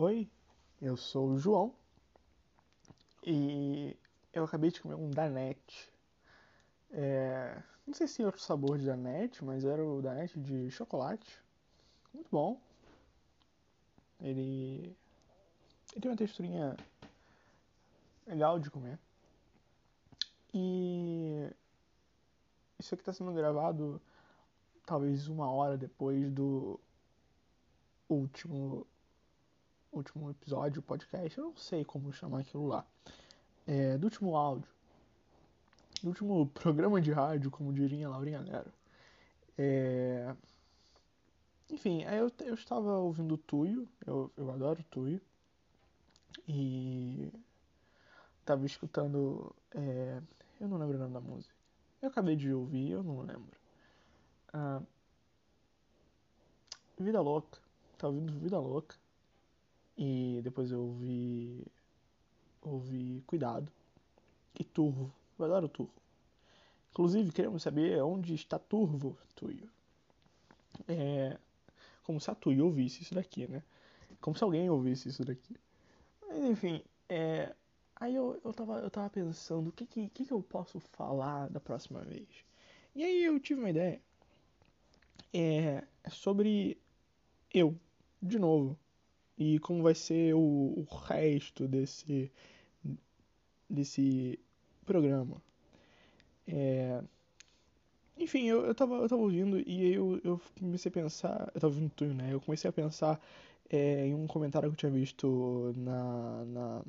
Oi, eu sou o João e eu acabei de comer um Danette. É, não sei se é outro sabor de Danette, mas era o Danette de chocolate. Muito bom. Ele, ele tem uma texturinha legal de comer. E isso aqui está sendo gravado talvez uma hora depois do último último episódio, podcast, eu não sei como chamar aquilo lá, é, do último áudio, do último programa de rádio, como diria Laurinha Nero. É... Enfim, aí eu, eu estava ouvindo o Tuyo, eu, eu adoro o Tuyo, e estava escutando, é... eu não lembro o nome da música, eu acabei de ouvir, eu não lembro. Ah, Vida Louca, tava ouvindo Vida Louca, e depois eu ouvi. ouvi Cuidado. E Turvo. Eu adoro Turvo. Inclusive, queremos saber onde está Turvo, Tuyo. É. Como se a Tuyo ouvisse isso daqui, né? Como se alguém ouvisse isso daqui. Mas enfim, é. Aí eu, eu, tava, eu tava pensando o que, que, que eu posso falar da próxima vez. E aí eu tive uma ideia. É, é sobre eu, de novo e como vai ser o, o resto desse, desse programa. É... Enfim, eu, eu, tava, eu tava ouvindo e eu, eu comecei a pensar. Eu tava ouvindo tudo, né? Eu comecei a pensar é, em um comentário que eu tinha visto na, na,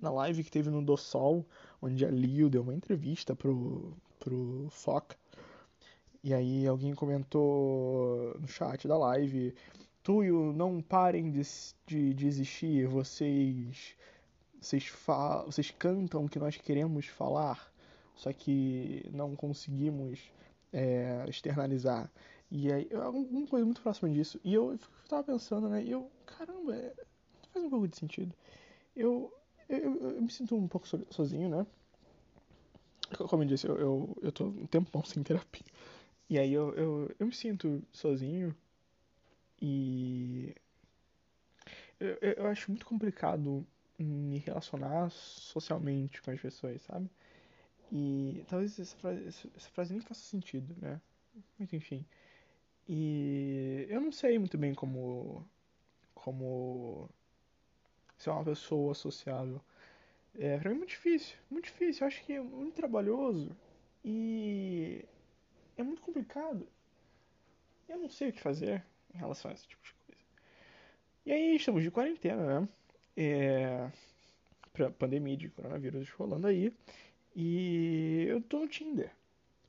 na live que teve no Do Sol, onde a Lil deu uma entrevista pro, pro Foca. E aí alguém comentou no chat da live Tuyo, não parem de, de, de existir, vocês vocês, vocês cantam o que nós queremos falar, só que não conseguimos é, externalizar. E aí, alguma coisa muito próxima disso. E eu, eu tava pensando, né? E eu, caramba, é, faz um pouco de sentido. Eu, eu, eu, me sinto um pouco sozinho, né? Como eu disse, eu, eu, eu tô um tempão sem terapia. E aí eu, eu, eu me sinto sozinho e eu, eu acho muito complicado me relacionar socialmente com as pessoas, sabe? E talvez essa frase, essa frase nem faça sentido, né? Mas enfim. E eu não sei muito bem como como ser uma pessoa sociável. É, pra mim é muito difícil, muito difícil. Eu acho que é muito trabalhoso e é muito complicado. Eu não sei o que fazer em relação a esse tipo de coisa. E aí estamos de quarentena, né? É, pra pandemia de coronavírus rolando aí. E eu tô no Tinder.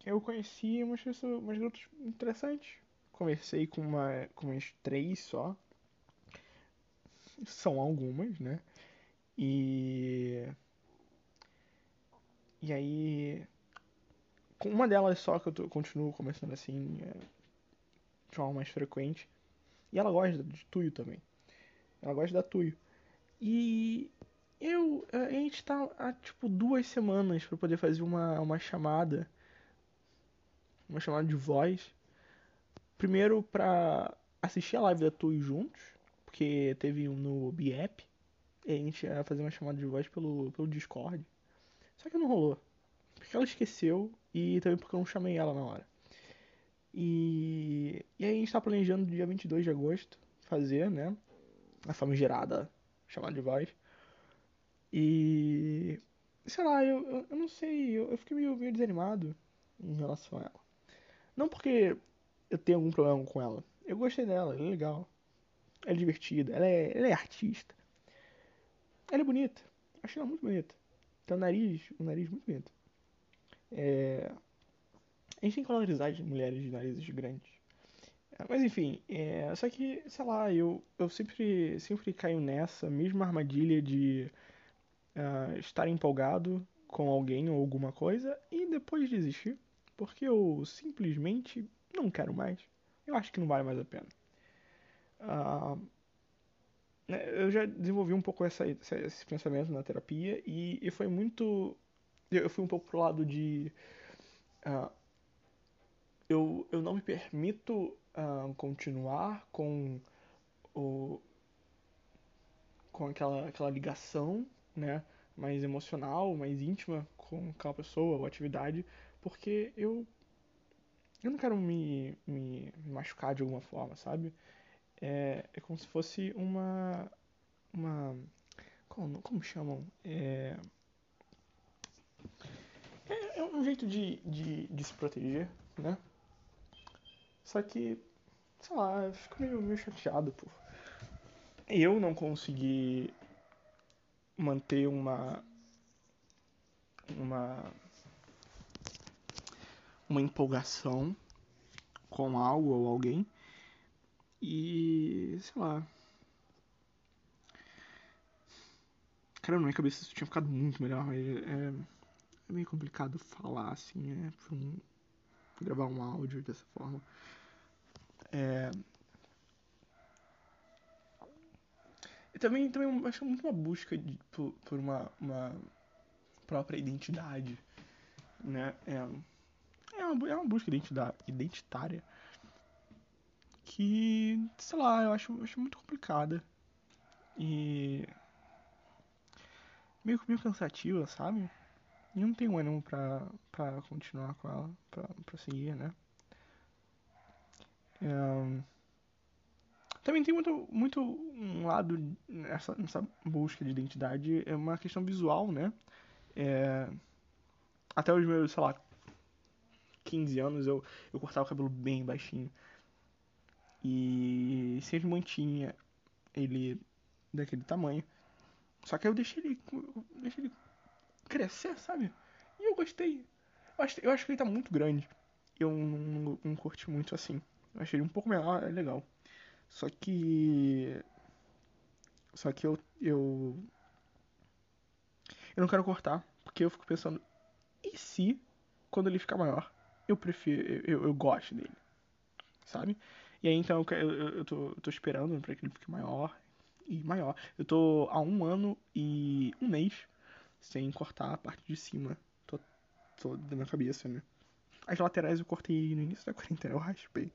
Eu conheci umas pessoas, umas garotas interessantes. Conversei com, uma, com umas três só. São algumas, né? E. E aí. Com uma delas só que eu tô, continuo conversando assim. É, de forma mais frequente. E ela gosta de Tuyo também. Ela gosta da Tuyo. E eu. A gente tá há tipo duas semanas para poder fazer uma, uma chamada. Uma chamada de voz. Primeiro pra assistir a live da Tuyo juntos. Porque teve um no BAP. E a gente ia fazer uma chamada de voz pelo, pelo Discord. Só que não rolou. Porque ela esqueceu e também porque eu não chamei ela na hora. E, e aí a gente tá planejando dia 22 de agosto fazer, né? A famigerada chamada de voz. E. Sei lá, eu, eu, eu não sei, eu, eu fiquei meio, meio desanimado em relação a ela. Não porque eu tenho algum problema com ela. Eu gostei dela, ela é legal. Ela é divertida, ela é, ela é artista. Ela é bonita. Achei ela muito bonita. Tem um nariz, um nariz muito bonito. É, a gente tem que valorizar de mulheres de narizes grandes. É, mas enfim, é, só que, sei lá, eu, eu sempre, sempre caio nessa mesma armadilha de uh, estar empolgado com alguém ou alguma coisa e depois desistir, porque eu simplesmente não quero mais. Eu acho que não vale mais a pena. Uh, eu já desenvolvi um pouco essa, esse pensamento na terapia e, e foi muito. Eu fui um pouco pro lado de. Uh, eu, eu não me permito uh, continuar com o, com aquela, aquela ligação, né? Mais emocional, mais íntima com aquela pessoa ou atividade, porque eu eu não quero me, me machucar de alguma forma, sabe? É, é como se fosse uma uma como, como chamam? É, é, é um jeito de, de, de se proteger, né? Só que, sei lá, eu fico meio, meio chateado por eu não conseguir manter uma uma uma empolgação com algo ou alguém. E sei lá. Cara na minha cabeça isso tinha ficado muito melhor mas é, é meio complicado falar assim é um, gravar um áudio dessa forma é e também também acho muito uma busca de, por, por uma, uma própria identidade né é é uma, é uma busca identitária que, sei lá, eu acho, acho muito complicada. E. meio, meio cansativa, sabe? E não tenho ânimo pra, pra continuar com ela, pra, pra seguir, né? Também tem muito, muito um lado nessa, nessa busca de identidade, é uma questão visual, né? É... Até os meus, sei lá, 15 anos eu, eu cortava o cabelo bem baixinho. E sempre mantinha ele daquele tamanho. Só que eu deixei ele, eu deixei ele crescer, sabe? E eu gostei. Eu acho, eu acho que ele tá muito grande. Eu não, não, não curti muito assim. Eu achei ele um pouco menor, é legal. Só que. Só que eu. Eu, eu não quero cortar. Porque eu fico pensando. E se quando ele ficar maior? eu prefiro, eu, eu gosto dele, sabe? E aí então eu, eu, eu, tô, eu tô esperando pra que ele fique maior e maior. Eu tô há um ano e um mês sem cortar a parte de cima. Tô, tô da minha cabeça, né? As laterais eu cortei no início da quarentena, eu raspei.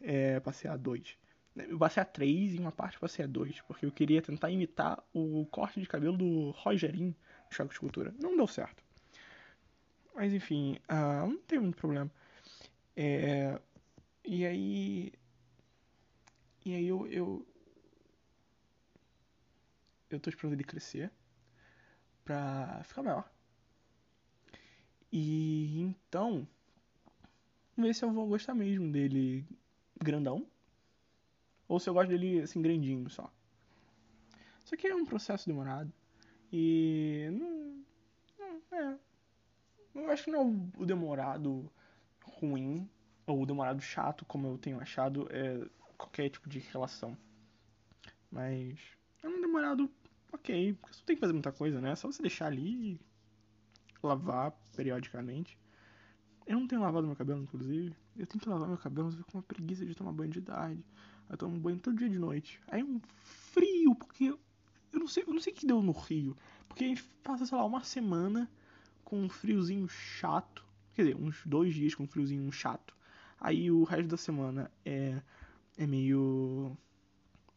É, passei a dois. Eu passei a três e uma parte passei a dois, porque eu queria tentar imitar o corte de cabelo do Rogerinho do Choque de Cultura. Não deu certo. Mas enfim, uh, não tem muito problema. É, e aí. E aí eu, eu. Eu tô esperando ele crescer pra ficar maior. E então. Ver se eu vou gostar mesmo dele grandão. Ou se eu gosto dele assim, grandinho só. Isso aqui é um processo demorado. E. Não. não é. Eu acho que não é o demorado ruim ou demorado chato, como eu tenho achado, é qualquer tipo de relação. Mas é um demorado ok, porque você não tem que fazer muita coisa, né? É só você deixar ali e lavar periodicamente. Eu não tenho lavado meu cabelo, inclusive. Eu tenho que lavar meu cabelo, mas eu fico com uma preguiça de tomar banho de idade. Eu tomo banho todo dia de noite. Aí é um frio, porque eu não sei, eu não sei o que deu no Rio. Porque a gente passa, sei lá, uma semana com um friozinho chato. Quer dizer, uns dois dias com um friozinho chato. Aí o resto da semana é, é meio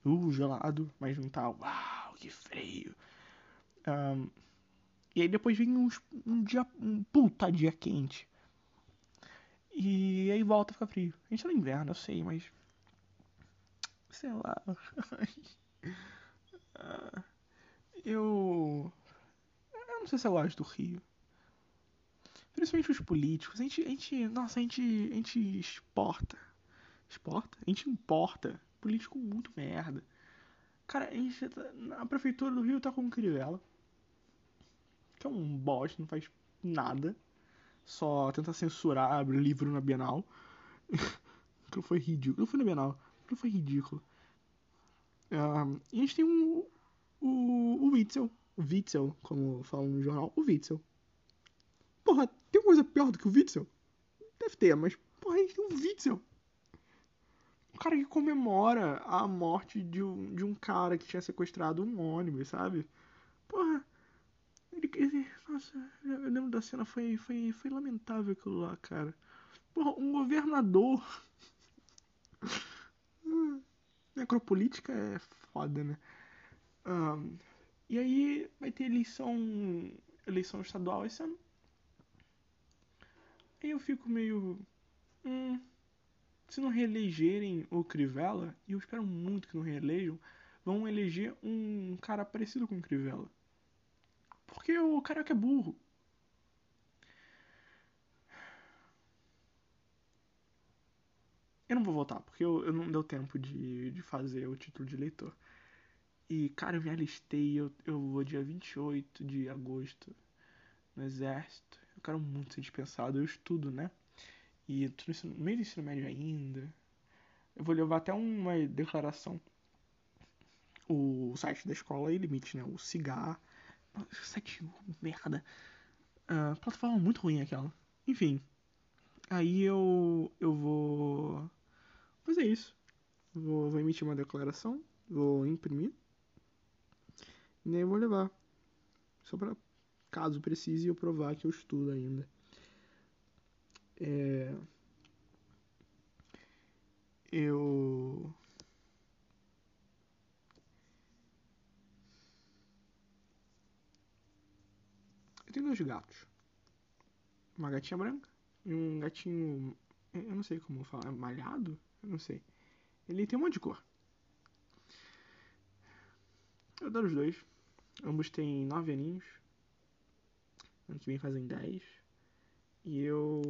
uh, gelado, mas não tá, uau, que frio. Um, e aí depois vem uns, um dia, um puta dia quente. E aí volta a ficar frio. A gente tá no inverno, eu sei, mas. Sei lá. eu. Eu não sei se eu gosto do Rio principalmente os políticos, a gente, a gente nossa, a gente, a gente exporta, exporta? A gente importa político muito merda. Cara, a gente, tá, a prefeitura do Rio tá com o Crivella, que é um bosta, não faz nada, só tenta censurar livro na Bienal. Aquilo foi ridículo. Não foi na Bienal, aquilo foi ridículo. Um, e a gente tem um, o, o Witzel, o Witzel, como falam no jornal, o Witzel. Porra, tem coisa pior do que o Witzel? Deve ter, mas, porra, a gente tem um Witzel. Um cara que comemora a morte de um, de um cara que tinha sequestrado um ônibus, sabe? Porra. Ele, nossa, eu lembro da cena, foi, foi, foi lamentável aquilo lá, cara. Porra, um governador. Necropolítica é foda, né? Um, e aí vai ter eleição, eleição estadual esse ano. Aí eu fico meio. Hum, se não reelegerem o Crivella, e eu espero muito que não reelejam, vão eleger um cara parecido com o Crivella. Porque o que é burro. Eu não vou votar, porque eu, eu não deu tempo de, de fazer o título de eleitor. E, cara, eu me alistei, eu, eu vou dia 28 de agosto no exército. Eu quero muito ser dispensado, eu estudo, né? E tô no meio do ensino médio ainda. Eu vou levar até uma declaração. O site da escola é limite, né? O cigar. Site merda. Uh, plataforma muito ruim aquela. Enfim. Aí eu. Eu vou. Fazer isso. Vou, vou emitir uma declaração. Vou imprimir. E nem vou levar. Só pra caso precise eu provar que eu estudo ainda. É... Eu. Eu tenho dois gatos. Uma gatinha branca e um gatinho. Eu não sei como falar. Malhado? Eu não sei. Ele tem um monte de cor. Eu adoro os dois. Ambos têm nove aninhos. Ano que vem fazem dez. E eu.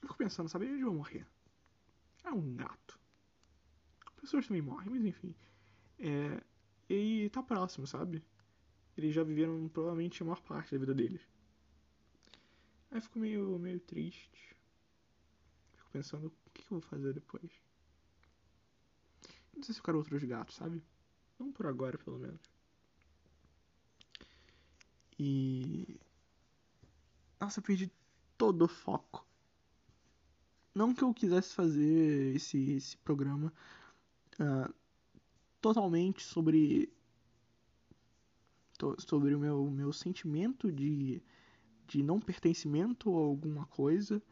eu fico pensando, sabe? Eles vão morrer. É um gato. Pessoas também morrem, mas enfim. É... E tá próximo, sabe? Eles já viveram provavelmente a maior parte da vida deles. Aí fico meio, meio triste. Fico pensando, o que, que eu vou fazer depois? Não sei se eu quero outros gatos, sabe? Não por agora, pelo menos. E. Nossa, eu perdi todo o foco. Não que eu quisesse fazer esse, esse programa uh, totalmente sobre. sobre o meu, meu sentimento de, de não pertencimento a alguma coisa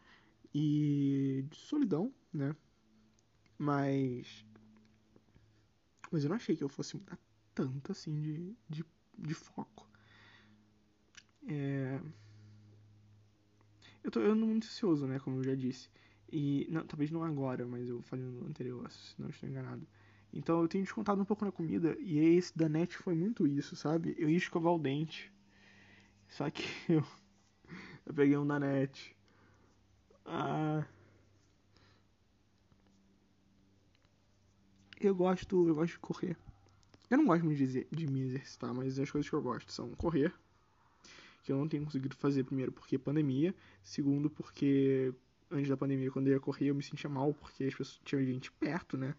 e de solidão, né? Mas. Mas eu não achei que eu fosse mudar tanto assim de, de, de foco. É... Eu tô eu muito ansioso, né? Como eu já disse. E não, talvez não agora, mas eu falei no anterior, se não estou enganado. Então eu tenho descontado um pouco na comida. E esse da net foi muito isso, sabe? Eu ia escovar o dente. Só que eu. Eu peguei um da net. Ah. Eu gosto. Eu gosto de correr. Eu não gosto muito de, de me exercitar, mas as coisas que eu gosto são correr que eu não tenho conseguido fazer, primeiro porque pandemia, segundo porque antes da pandemia, quando eu ia correr, eu me sentia mal porque as pessoas tinha gente perto, né?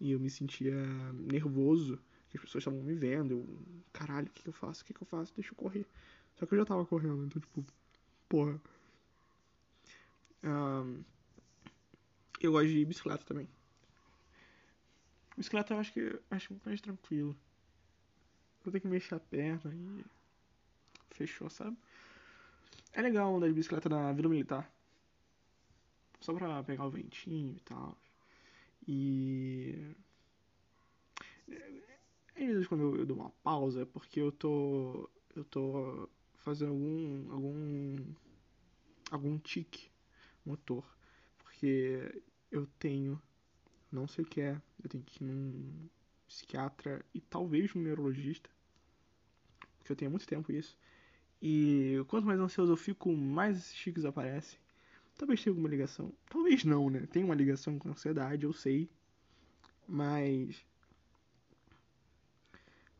E eu me sentia nervoso, que as pessoas estavam me vendo, eu, caralho, o que, que eu faço? O que, que eu faço? Deixa eu correr. Só que eu já tava correndo, então tipo, porra. Um, eu gosto de bicicleta também. Bicicleta eu acho que acho muito mais tranquilo. Eu tenho que mexer a perna e fechou, sabe? É legal andar de bicicleta na Vila Militar. Só pra pegar o ventinho e tal. E. Às vezes quando eu, eu dou uma pausa é porque eu tô. Eu tô fazendo algum. algum. algum tique motor. Porque eu tenho. Não sei o que é. Eu tenho que ir num psiquiatra e talvez um neurologista. Porque eu tenho muito tempo isso. E quanto mais ansioso eu fico, mais esses tiques aparecem. Talvez tenha alguma ligação. Talvez não, né? Tem uma ligação com a ansiedade, eu sei. Mas.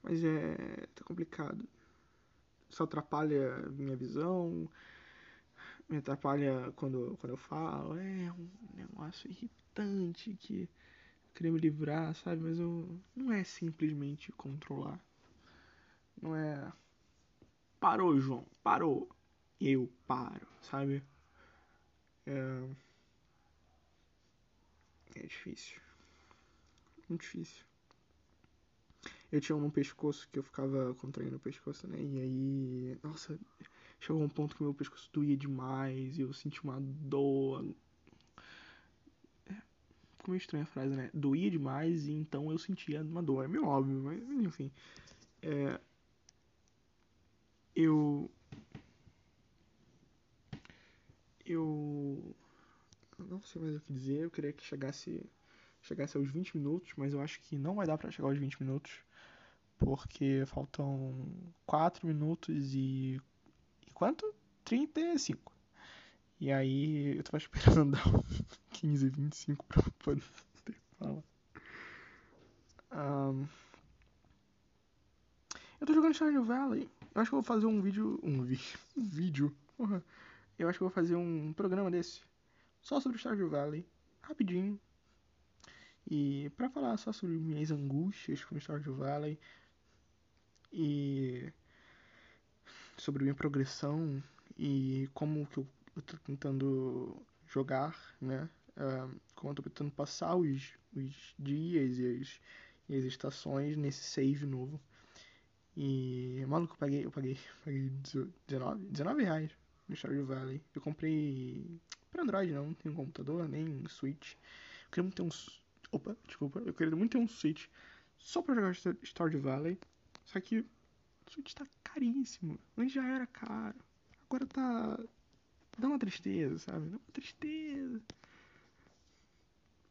Mas é. tá complicado. Isso atrapalha minha visão. Me atrapalha quando, quando eu falo. É um negócio irritante que eu queria me livrar, sabe? Mas eu. Não é simplesmente controlar. Não é Parou, João, parou. Eu paro, sabe? É, é difícil. Muito difícil. Eu tinha um no pescoço que eu ficava contraindo o pescoço, né? E aí. Nossa, chegou um ponto que meu pescoço doía demais e eu senti uma dor. É, estranha a frase, né? Doía demais e então eu sentia uma dor. É meio óbvio, mas enfim. É, eu. Eu. Não sei mais o que dizer. Eu queria que chegasse, chegasse aos 20 minutos, mas eu acho que não vai dar pra chegar aos 20 minutos. Porque faltam 4 minutos e. E quanto? 35. E aí eu tava esperando dar 15, 25 pra poder falar. Um, eu tô jogando Stardew Valley. Eu acho que eu vou fazer um vídeo. Um, vi, um vídeo. Porra. Eu acho que vou fazer um programa desse. Só sobre Stardew Valley. Rapidinho. E pra falar só sobre minhas angústias com Stardew Valley. E sobre minha progressão e como que eu, eu tô tentando jogar, né? Uh, como eu tô tentando passar os, os dias e as, e as estações nesse save novo. E, maluco, eu paguei, eu paguei, paguei 19, 19 reais no Stardew Valley. Eu comprei para Android, não, não tenho computador, nem Switch. Eu queria muito ter um. Opa, desculpa. Eu queria muito ter um Switch só pra jogar Stardew Valley. Só que o Switch tá caríssimo. Antes já era caro. Agora tá. Dá uma tristeza, sabe? Dá uma tristeza.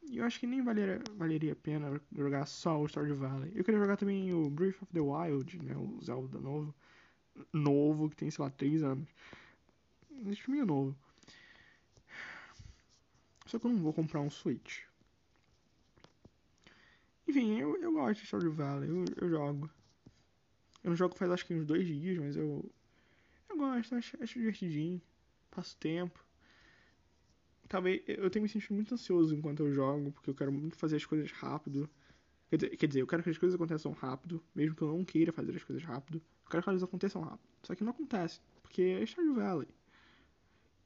E eu acho que nem valeria, valeria a pena jogar só o Stardew Valley. Eu queria jogar também o Breath of the Wild, né? O Zelda novo. Novo, que tem, sei lá, 3 anos. Esse meio novo. Só que eu não vou comprar um Switch. Enfim, eu, eu gosto de Stardew Valley. Eu, eu jogo. Eu não jogo faz acho que uns dois dias, mas eu. Eu gosto, acho, acho divertidinho. Passo tempo talvez eu tenho me sentido muito ansioso enquanto eu jogo, porque eu quero muito fazer as coisas rápido. Quer dizer, quer dizer, eu quero que as coisas aconteçam rápido, mesmo que eu não queira fazer as coisas rápido. Eu quero que elas aconteçam rápido. Só que não acontece, porque é Stardew Valley.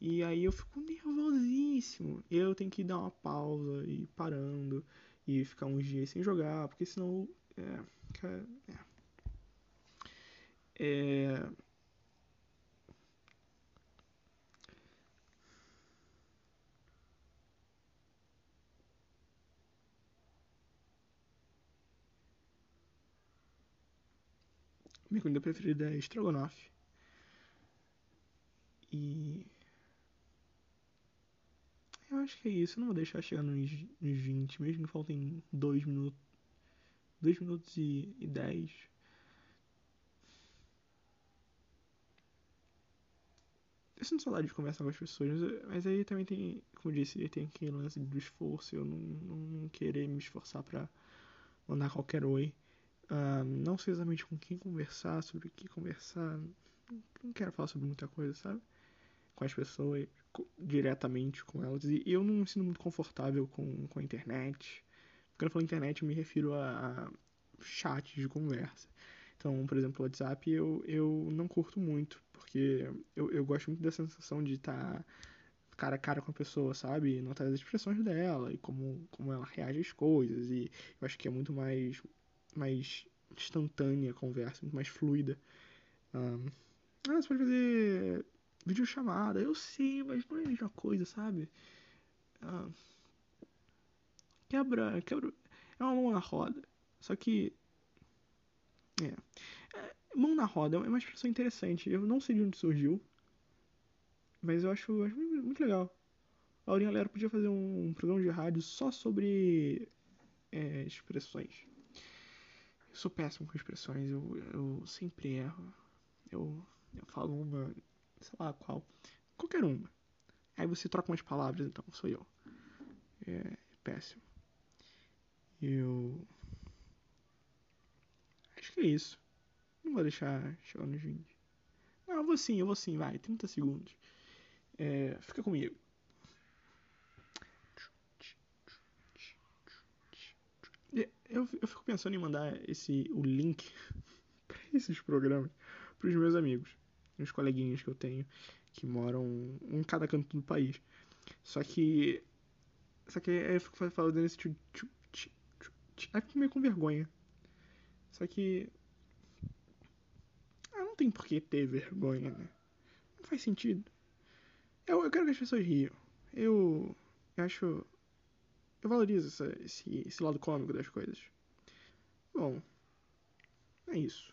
E aí eu fico nervosíssimo. Eu tenho que dar uma pausa e ir parando e ficar uns dias sem jogar, porque senão. É. É. é Minha comida preferida é estrogonofe. E. Eu acho que é isso. Eu não vou deixar chegar nos, nos 20, mesmo que faltem 2 minutos. 2 minutos e, e 10. Eu sinto saudade de conversar com as pessoas, mas aí também tem, como eu disse, tem aquele lance do esforço, eu não, não, não querer me esforçar pra mandar qualquer oi. Uh, não sei exatamente com quem conversar, sobre o que conversar. Não quero falar sobre muita coisa, sabe? Com as pessoas, diretamente com elas. E eu não me sinto muito confortável com, com a internet. Quando eu falo internet, eu me refiro a, a chats de conversa. Então, por exemplo, o WhatsApp eu, eu não curto muito, porque eu, eu gosto muito da sensação de estar tá cara a cara com a pessoa, sabe? Notar as expressões dela e como, como ela reage às coisas. E eu acho que é muito mais mais instantânea a conversa, muito mais fluida. Um, ah, você pode fazer videochamada, eu sei, mas não é a mesma coisa, sabe? Ah, quebra, quebra. É uma mão na roda. Só que. É. é. Mão na roda é uma expressão interessante. Eu não sei de onde surgiu. Mas eu acho, acho muito legal. A Aurinha Lera podia fazer um programa de rádio só sobre é, expressões. Eu sou péssimo com expressões, eu, eu sempre erro. Eu, eu falo uma, sei lá qual, qualquer uma. Aí você troca umas palavras, então, sou eu. É péssimo. Eu. Acho que é isso. Não vou deixar chegar nos 20. Não, eu vou sim, eu vou sim, vai, 30 segundos. É, fica comigo. Eu, eu fico pensando em mandar esse, o link para esses programas para os meus amigos, os coleguinhas que eu tenho que moram em cada canto do país. Só que. Só que aí eu fico falando esse tchu, tchu, tchu, tchu, aí fico meio com vergonha. Só que. Ah, não tem por que ter vergonha, né? Não faz sentido. Eu, eu quero que as pessoas riam. Eu, eu acho. eu valorizo essa, esse, esse lado cômico das coisas. Bom, é isso.